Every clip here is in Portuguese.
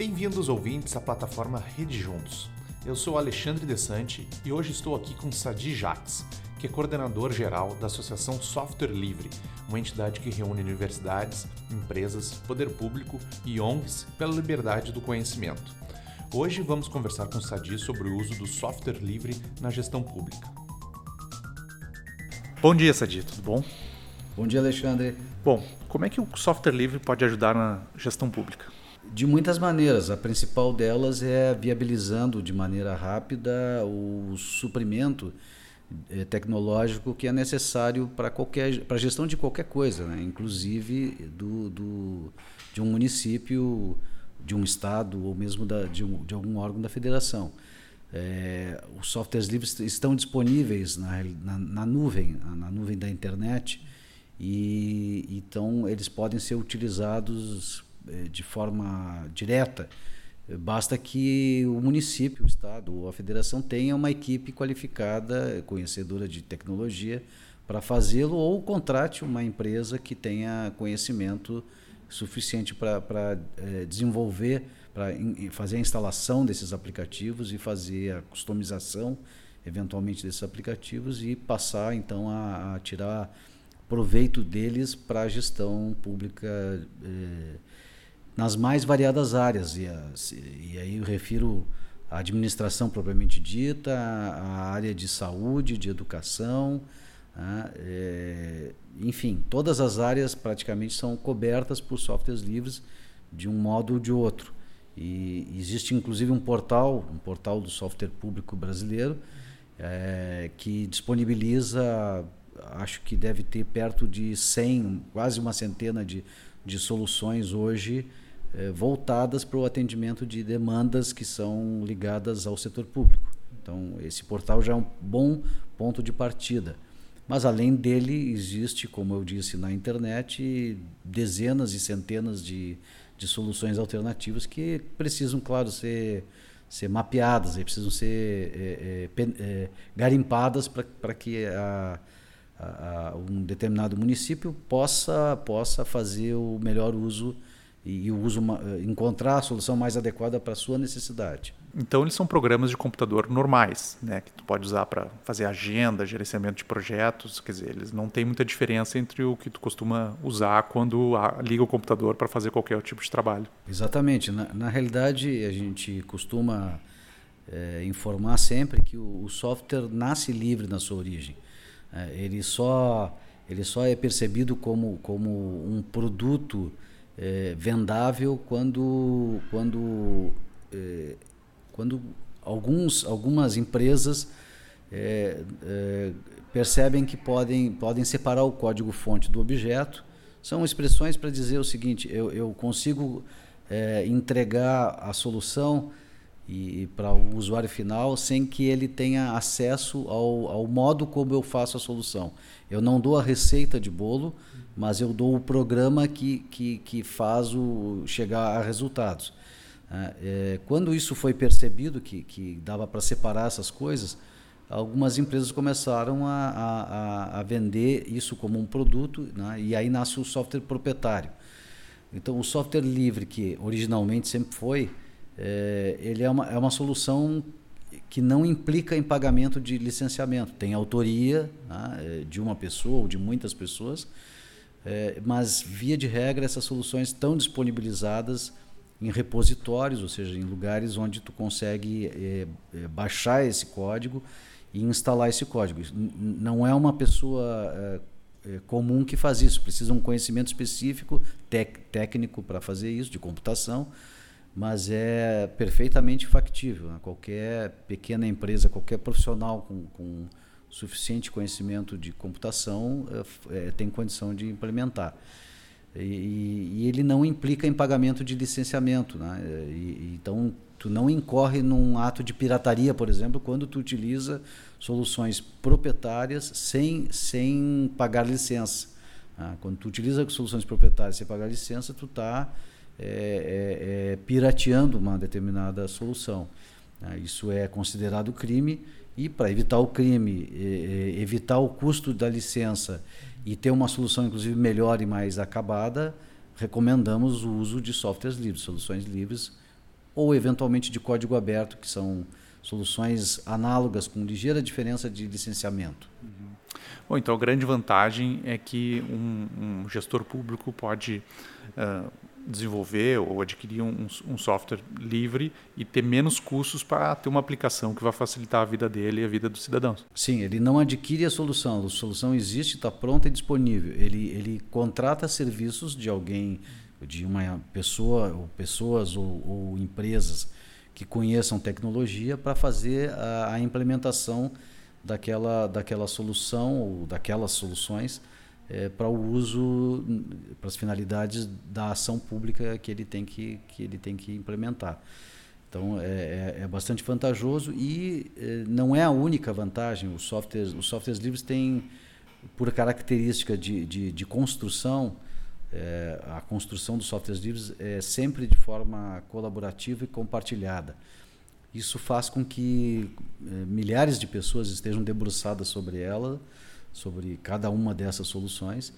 Bem-vindos, ouvintes, à plataforma Rede Juntos. Eu sou Alexandre Desante e hoje estou aqui com Sadi Jacques, que é coordenador geral da Associação Software Livre, uma entidade que reúne universidades, empresas, poder público e ONGs pela liberdade do conhecimento. Hoje vamos conversar com Sadi sobre o uso do software livre na gestão pública. Bom dia, Sadi, tudo bom? Bom dia, Alexandre. Bom, como é que o software livre pode ajudar na gestão pública? De muitas maneiras. A principal delas é viabilizando de maneira rápida o suprimento eh, tecnológico que é necessário para qualquer para a gestão de qualquer coisa, né? inclusive do, do, de um município, de um estado ou mesmo da, de, um, de algum órgão da federação. É, os softwares livres estão disponíveis na, na, na, nuvem, na nuvem da internet, e então eles podem ser utilizados de forma direta. Basta que o município, o estado ou a federação tenha uma equipe qualificada, conhecedora de tecnologia para fazê-lo ou contrate uma empresa que tenha conhecimento suficiente para é, desenvolver, para fazer a instalação desses aplicativos e fazer a customização, eventualmente, desses aplicativos e passar então a, a tirar proveito deles para a gestão pública. Nas mais variadas áreas. E, e aí eu refiro à administração propriamente dita, à área de saúde, de educação, é, enfim, todas as áreas praticamente são cobertas por softwares livres de um modo ou de outro. E existe inclusive um portal, um portal do software público brasileiro, é, que disponibiliza, acho que deve ter perto de 100, quase uma centena de, de soluções hoje eh, voltadas para o atendimento de demandas que são ligadas ao setor público. Então, esse portal já é um bom ponto de partida. Mas, além dele, existe, como eu disse na internet, dezenas e centenas de, de soluções alternativas que precisam, claro, ser, ser mapeadas, precisam ser é, é, é, garimpadas para que a, a, a um determinado município possa, possa fazer o melhor uso e, e uso eh, encontrar a solução mais adequada para a sua necessidade. Então eles são programas de computador normais, né, que tu pode usar para fazer agenda, gerenciamento de projetos, quer dizer, eles não tem muita diferença entre o que tu costuma usar quando liga o computador para fazer qualquer tipo de trabalho. Exatamente. Na, na realidade, a gente costuma é, informar sempre que o, o, software nasce livre na sua origem. É, ele só ele só é percebido como como um produto é, vendável quando, quando, é, quando alguns, algumas empresas é, é, percebem que podem, podem separar o código-fonte do objeto. São expressões para dizer o seguinte: eu, eu consigo é, entregar a solução e, para o usuário final sem que ele tenha acesso ao, ao modo como eu faço a solução. Eu não dou a receita de bolo, mas eu dou o programa que, que, que faz o chegar a resultados. É, é quando isso foi percebido, que, que dava para separar essas coisas, algumas empresas começaram a, a, a vender isso como um produto, né? e aí nasce o software proprietário. Então, o software livre, que originalmente sempre foi, é, ele é uma, é uma solução que não implica em pagamento de licenciamento. Tem autoria né, é, de uma pessoa ou de muitas pessoas, é, mas via de regra essas soluções estão disponibilizadas em repositórios, ou seja, em lugares onde tu consegue é, é, baixar esse código e instalar esse código. Não é uma pessoa é, é, comum que faz isso, precisa um conhecimento específico, técnico para fazer isso, de computação, mas é perfeitamente factível. Né? Qualquer pequena empresa, qualquer profissional com, com suficiente conhecimento de computação é, é, tem condição de implementar. E, e, ele não implica em pagamento de licenciamento. Né? E, então, tu não incorre num ato de pirataria, por exemplo, quando tu utiliza soluções proprietárias sem, sem pagar licença. Né? Quando tu utiliza soluções proprietárias sem pagar licença, tu está é, é, é, pirateando uma determinada solução. Né? Isso é considerado crime e para evitar o crime, evitar o custo da licença e ter uma solução inclusive melhor e mais acabada, recomendamos o uso de softwares livres, soluções livres ou eventualmente de código aberto, que são soluções análogas com ligeira diferença de licenciamento. Uhum. Bom, então a grande vantagem é que um, um gestor público pode uh, desenvolver ou adquirir um, um, software livre e ter menos custos para ter uma aplicação que vai facilitar a vida dele e a vida dos cidadãos. Sim, ele não adquire a solução, a solução existe, está pronta e disponível. Ele, ele contrata serviços de alguém, de uma pessoa, ou pessoas ou, ou empresas que conheçam tecnologia para fazer a, a implementação daquela, daquela solução ou daquelas soluções é, para o uso, para as finalidades da ação pública que ele tem que, que, ele tem que implementar. Então é, é, é bastante vantajoso e é, não é a única vantagem. Os softwares, os softwares livres têm, por característica de, de, de construção, é, a construção dos softwares livres é sempre de forma colaborativa e compartilhada. Isso faz com que é, milhares de pessoas estejam debruçadas sobre ela sobre cada uma dessas soluções.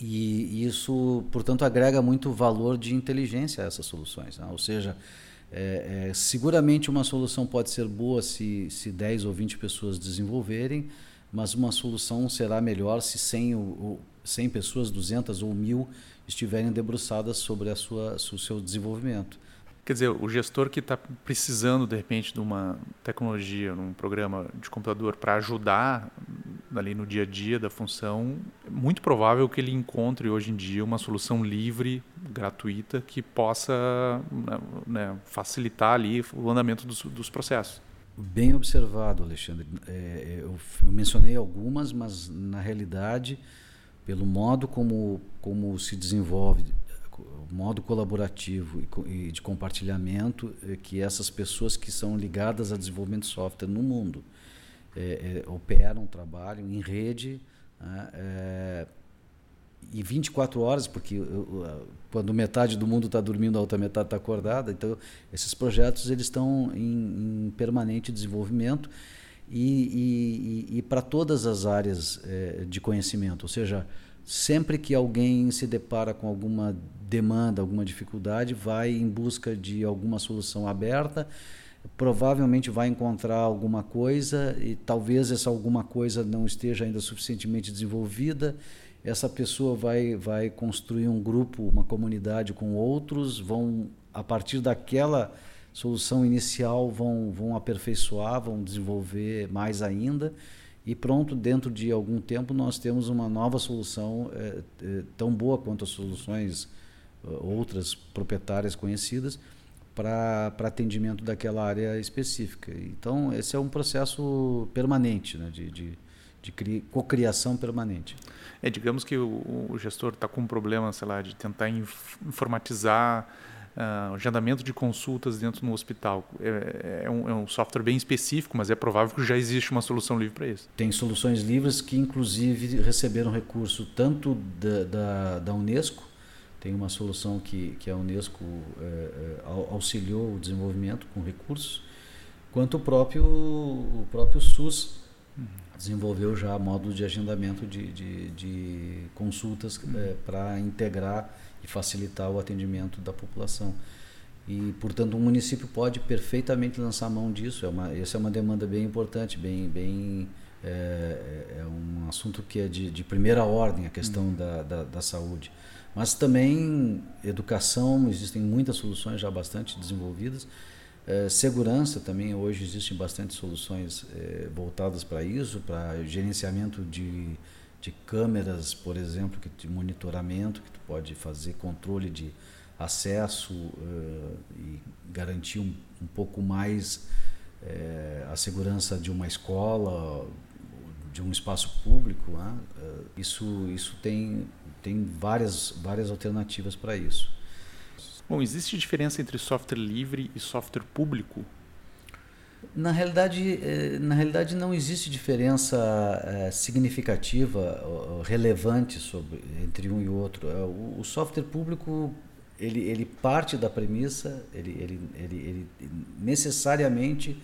E isso, portanto, agrega muito valor de inteligência a essas soluções. Né? Ou seja, é, é, seguramente uma solução pode ser boa se, se 10 ou 20 pessoas desenvolverem, mas uma solução será melhor se 100, ou, 100 pessoas, 200 ou 1000 estiverem debruçadas sobre a sua, o seu desenvolvimento. Quer dizer, o gestor que está precisando, de repente, de uma tecnologia, num programa de computador para ajudar ali no dia a dia da função, é muito provável que ele encontre hoje em dia uma solução livre, gratuita, que possa né, né facilitar ali o andamento dos, dos, processos. Bem observado, Alexandre. É, eu, eu mencionei algumas, mas na realidade, pelo modo como, como se desenvolve modo colaborativo e de compartilhamento é que essas pessoas que são ligadas a desenvolvimento de software no mundo é, é, operam, trabalham em rede é, e 24 horas, porque quando metade do mundo está dormindo, a outra metade está acordada. Então, esses projetos eles estão em, em permanente desenvolvimento e, e, e, e para todas as áreas de conhecimento. Ou seja, sempre que alguém se depara com alguma demanda, alguma dificuldade, vai em busca de alguma solução aberta, provavelmente vai encontrar alguma coisa e talvez essa alguma coisa não esteja ainda suficientemente desenvolvida. Essa pessoa vai, vai construir um grupo, uma comunidade com outros, vão, a partir daquela solução inicial, vão, vão aperfeiçoar, vão desenvolver mais ainda e pronto, dentro de algum tempo nós temos uma nova solução é, é, tão boa quanto as soluções uh, outras proprietárias conhecidas para atendimento daquela área específica. Então, esse é um processo permanente, né, de, de, de cocriação permanente. É, digamos que o, o gestor está com um problema, sei lá, de tentar informatizar uh, agendamento de consultas dentro do hospital. É, é, um, é, um, software bem específico, mas é provável que já existe uma solução livre para isso. Tem soluções livres que, inclusive, receberam recurso tanto da, da, da Unesco, tem uma solução que, que a Unesco é, é auxiliou o desenvolvimento com recursos, quanto o próprio, o próprio SUS desenvolveu já módulos de agendamento de, de, de consultas uhum. é, para integrar facilitar o atendimento da população. E, portanto, o município pode perfeitamente lançar mão disso. É uma, essa é uma demanda bem importante, bem, bem é, é um assunto que é de, de primeira ordem, a questão uhum. da, da, da, saúde. Mas também educação, existem muitas soluções já bastante desenvolvidas. É, segurança também, hoje existem bastante soluções é, voltadas para isso, para gerenciamento de de câmeras, por exemplo, que de monitoramento, que tu pode fazer controle de acesso uh, e garantir um, um pouco mais uh, a segurança de uma escola, de um espaço público. Né? Uh, isso isso tem, tem várias, várias alternativas para isso. Bom, existe diferença entre software livre e software público? Na realidade, eh, na realidade não existe diferença eh, significativa, relevante sobre, entre um e outro. É, o software público ele, ele parte da premissa, ele, ele, ele, ele necessariamente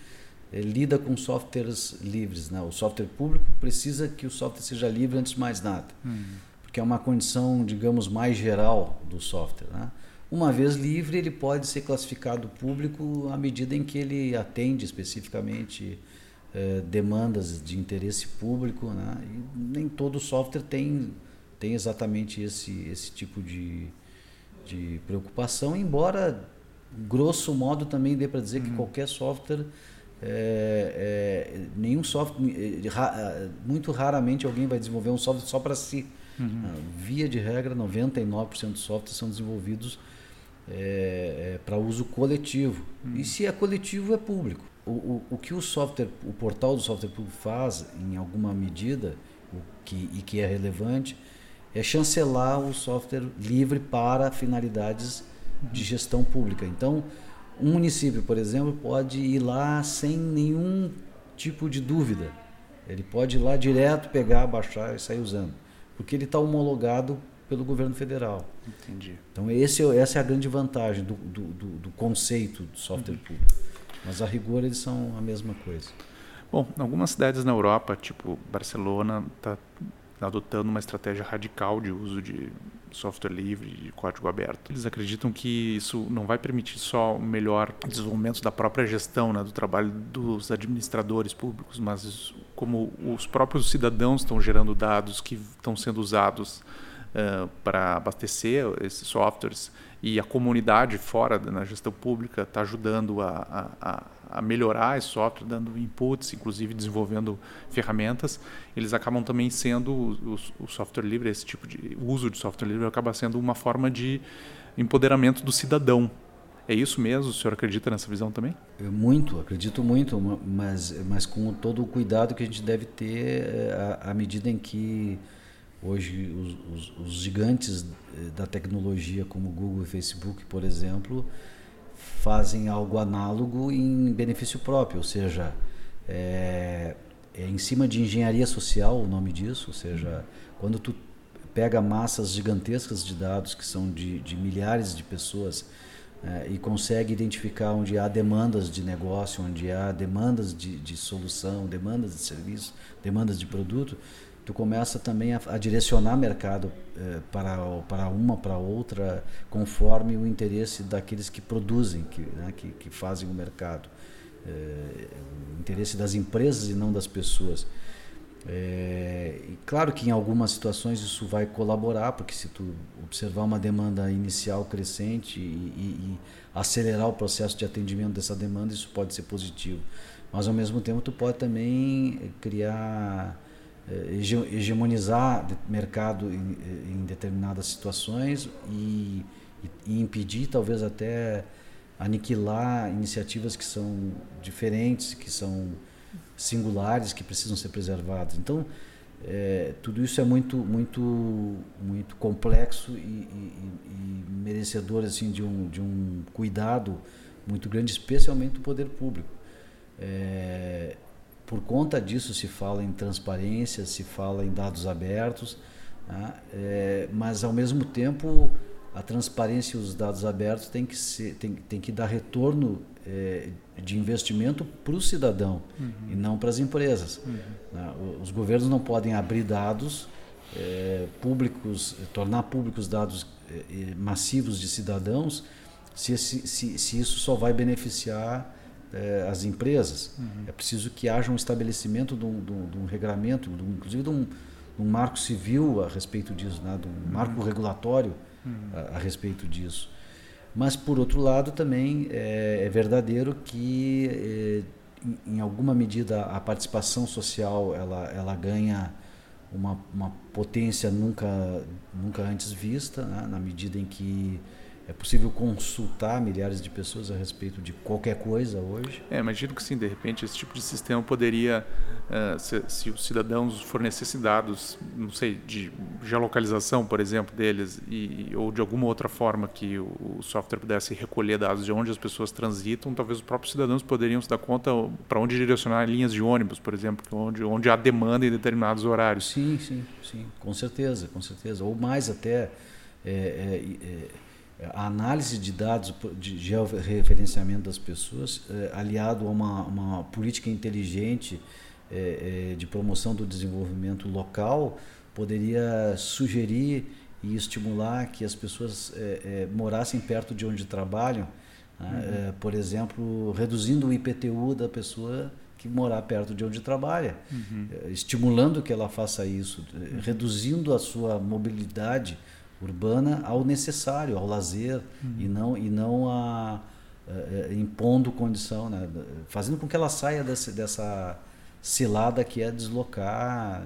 eh, lida com softwares livres. Né? O software público precisa que o software seja livre antes de mais nada, uhum. porque é uma condição, digamos, mais geral do software. Né? Uma vez livre, ele pode ser classificado público à medida em que ele atende especificamente eh, demandas de interesse público. Né? E nem todo software tem, tem exatamente esse, esse tipo de, de preocupação, embora, grosso modo, também dê para dizer uhum. que qualquer software. É, é, nenhum software, ra, muito raramente alguém vai desenvolver um software só para si. Uhum. Via de regra, 99% dos softwares são desenvolvidos é, é, para uso coletivo. Uhum. E se é coletivo, é público. O, o, o, que o software, o portal do software público faz, em alguma medida, o que, e que é relevante, é chancelar o software livre para finalidades uhum. de gestão pública. Então, um município, por exemplo, pode ir lá sem nenhum tipo de dúvida. Ele pode ir lá direto, pegar, baixar e sair usando. Porque ele está homologado pelo governo federal. Entendi. Então esse, essa é a grande vantagem do, do, do, do conceito do software uhum. público. Mas a rigor eles são a mesma coisa. Bom, algumas cidades na Europa, tipo Barcelona, está adotando uma estratégia radical de uso de software livre, de código aberto. Eles acreditam que isso não vai permitir só o melhor desenvolvimento da própria gestão, né, do trabalho dos administradores públicos, mas como os próprios cidadãos estão gerando dados que estão sendo usados uh, para abastecer esses softwares e a comunidade fora na gestão pública está ajudando a, a, a, melhorar esse software, dando inputs, inclusive desenvolvendo ferramentas, eles acabam também sendo o, o software livre, esse tipo de uso de software livre acaba sendo uma forma de empoderamento do cidadão. É isso mesmo? O senhor acredita nessa visão também? Muito, acredito muito, mas, mas com todo o cuidado que a gente deve ter eh, à medida em que Hoje, os, os, os, gigantes eh, da tecnologia, como Google e Facebook, por exemplo, fazem algo análogo em benefício próprio, ou seja, é, é em cima de engenharia social o nome disso, ou seja, quando tu pega massas gigantescas de dados que são de, de milhares de pessoas é, e consegue identificar onde há demandas de negócio, onde há demandas de, de solução, demandas de serviço, demandas de produto, tu começa também a, a direcionar mercado eh, para, para uma, para outra, conforme o interesse daqueles que produzem, que, né, que, que, fazem o mercado. Eh, o interesse das empresas e não das pessoas. É, e claro que em algumas situações isso vai colaborar, porque se tu observar uma demanda inicial crescente e, e, e acelerar o processo de atendimento dessa demanda, isso pode ser positivo. Mas ao mesmo tempo tu pode também criar hegemonizar mercado em, em determinadas situações e, e, impedir, talvez até aniquilar iniciativas que são diferentes, que são singulares, que precisam ser preservadas. Então, é, tudo isso é muito, muito, muito complexo e, e, e, merecedor assim de um, de um cuidado muito grande, especialmente do poder público. É, por conta disso se fala em transparência, se fala em dados abertos, né? é, mas ao mesmo tempo a transparência e os dados abertos têm que, ser, tem, tem que dar retorno é, de investimento para o cidadão uhum. e não para as empresas. Uhum. Né? Os governos não podem abrir dados é, públicos, tornar públicos dados é, massivos de cidadãos se, se, se, se isso só vai beneficiar é, as empresas. Uhum. É preciso que haja um estabelecimento de um, de um, de um regramento, de um, inclusive de um, marco civil a respeito disso, né? de um uhum. marco regulatório uhum. a, a, respeito disso. Mas, por outro lado, também é, é verdadeiro que, é, em, em, alguma medida, a participação social ela, ela ganha uma, uma potência nunca, nunca antes vista, né? na medida em que é possível consultar milhares de pessoas a respeito de qualquer coisa hoje? É, imagino que sim, de repente esse tipo de sistema poderia, uh, se, se, os cidadãos fornecessem dados, não sei, de geolocalização, por exemplo, deles, e, ou de alguma outra forma que o, o software pudesse recolher dados de onde as pessoas transitam, talvez os próprios cidadãos poderiam se dar conta para onde direcionar linhas de ônibus, por exemplo, onde, onde há demanda em determinados horários. Sim, sim, sim, com certeza, com certeza. Ou mais até. É, é, é a análise de dados de georreferenciamento das pessoas, é, aliado a uma, uma política inteligente é, é, de promoção do desenvolvimento local, poderia sugerir e estimular que as pessoas morassem perto de onde trabalham, né? uhum. por exemplo, reduzindo o IPTU da pessoa que morar perto de onde trabalha, uhum. Estimulando que ela faça isso, uhum. reduzindo a sua mobilidade urbana ao necessário, ao lazer uhum. e não e não a, a, a impondo condição, né? fazendo com que ela saia desse, dessa cilada que é deslocar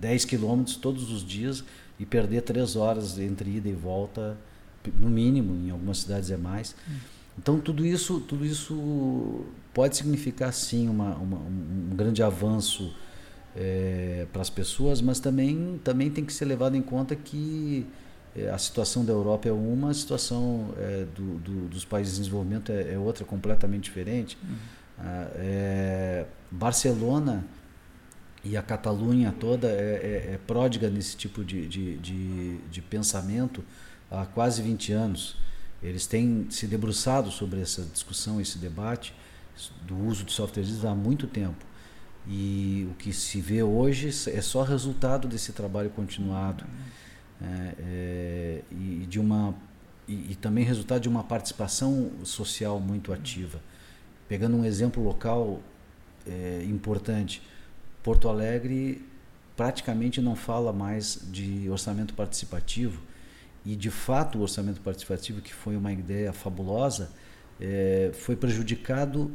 10 quilômetros todos os dias e perder três horas entre ida e volta, no mínimo, em algumas cidades é mais. Então tudo isso, tudo isso pode significar sim uma, uma um grande avanço é, para as pessoas, mas também, também tem que ser levado em conta que é, a situação da Europa é uma, a situação é, do, do, dos países em desenvolvimento é, é outra, completamente diferente. Uhum. Ah, é, Barcelona e a Catalunha toda é, é, é pródiga nesse tipo de, de, de, de, pensamento há quase 20 anos. Eles têm se debruçado sobre essa discussão, esse debate do uso de softwares há muito tempo. E o que se vê hoje é só resultado desse trabalho continuado é, é, e de uma e, e, também resultado de uma participação social muito ativa. Pegando um exemplo local é, importante, Porto Alegre praticamente não fala mais de orçamento participativo e de fato o orçamento participativo que foi uma ideia fabulosa é, foi prejudicado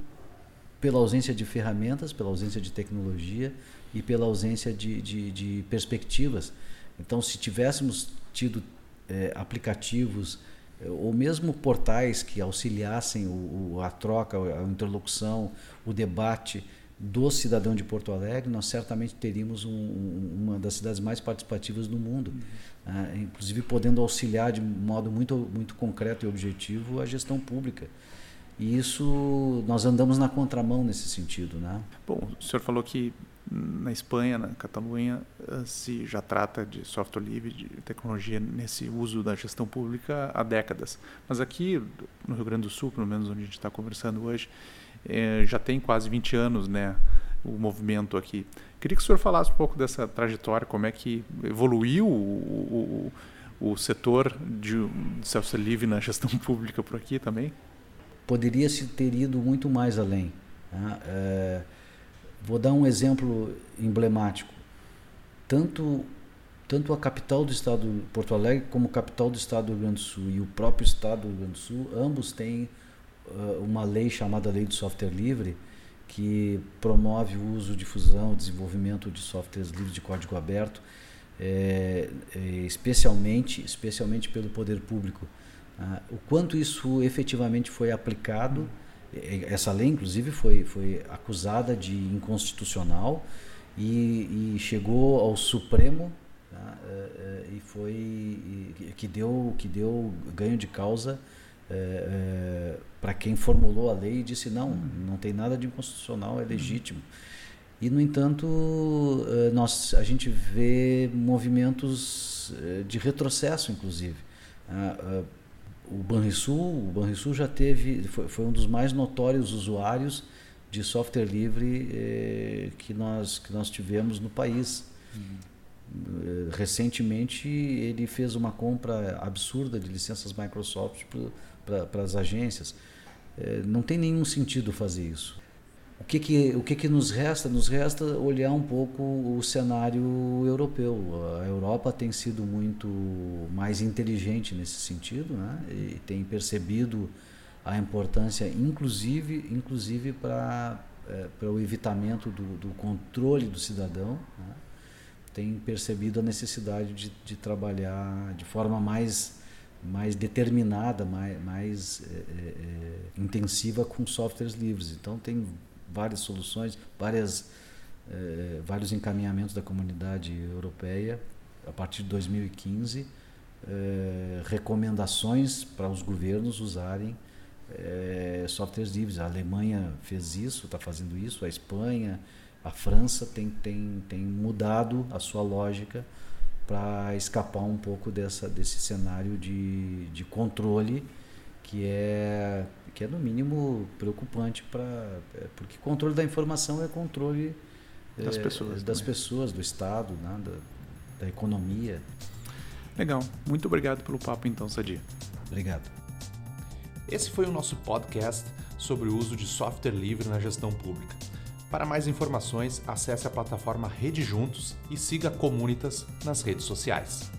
pela ausência de ferramentas, pela ausência de tecnologia e pela ausência de, de, de perspectivas. Então, se tivéssemos tido é, aplicativos é, ou mesmo portais que auxiliassem o, o, a troca, a interlocução, o debate do cidadão de Porto Alegre, nós certamente teríamos um, uma das cidades mais participativas do mundo, uhum. né? inclusive podendo auxiliar de modo muito, muito concreto e objetivo a gestão pública. E isso nós andamos na contramão nesse sentido, né? Bom, o senhor falou que na Espanha, na Catalunha, eh, se já trata de software livre, de tecnologia nesse uso da gestão pública há décadas. Mas aqui no Rio Grande do Sul, pelo menos onde a gente está conversando hoje, é, já tem quase 20 anos né, o movimento aqui. Queria que o senhor falasse um pouco dessa trajetória, como é que evoluiu o, o, o setor de, de software livre na gestão pública por aqui também? Poderia se ter ido muito mais além. Né? É, vou dar um exemplo emblemático. Tanto tanto a capital do estado de Porto Alegre como a capital do estado do Rio Grande do Sul e o próprio estado do Rio Grande do Sul, ambos têm uh, uma lei chamada Lei do Software Livre, que promove o uso, difusão, desenvolvimento de softwares livres de código aberto, é, é, especialmente, especialmente pelo poder público. Uh, o quanto isso efetivamente foi aplicado, essa lei inclusive foi, foi acusada de inconstitucional e, e chegou ao Supremo tá? uh, e foi e, que deu que deu ganho de causa é, para quem formulou a lei e disse não, não tem nada de inconstitucional, é legítimo. E no entanto, nós a gente vê movimentos de retrocesso, inclusive. O Banrisul, o Banrisul já teve, foi, foi, um dos mais notórios usuários de software livre eh, que nós que nós tivemos no país. Uhum. Recentemente ele fez uma compra absurda de licenças Microsoft para as agências. É, não tem nenhum sentido fazer isso. O que, que, o que, que nos resta? Nos resta olhar um pouco o cenário europeu. A Europa tem sido muito mais inteligente nesse sentido né? e tem percebido a importância, inclusive, inclusive para é, para o evitamento do, do, controle do cidadão, né? tem percebido a necessidade de, de trabalhar de forma mais mais determinada, mais, mais é, é, intensiva com softwares livres. Então tem várias soluções, várias, é, vários encaminhamentos da comunidade europeia a partir de 2015, recomendações para os governos usarem softwares livres. A Alemanha fez isso, está fazendo isso, a Espanha, a França tem, tem, tem mudado a sua lógica para escapar um pouco dessa, desse cenário de, de controle que é, que é no mínimo preocupante para é, porque controle da informação é controle das, é, pessoas, das pessoas, do Estado, né, da, da economia. Legal. Muito obrigado pelo papo, então, Sadi. Obrigado. Esse foi o nosso podcast sobre o uso de software livre na gestão pública. Para mais informações, acesse a plataforma Rede Juntos e siga a Comunitas nas redes sociais.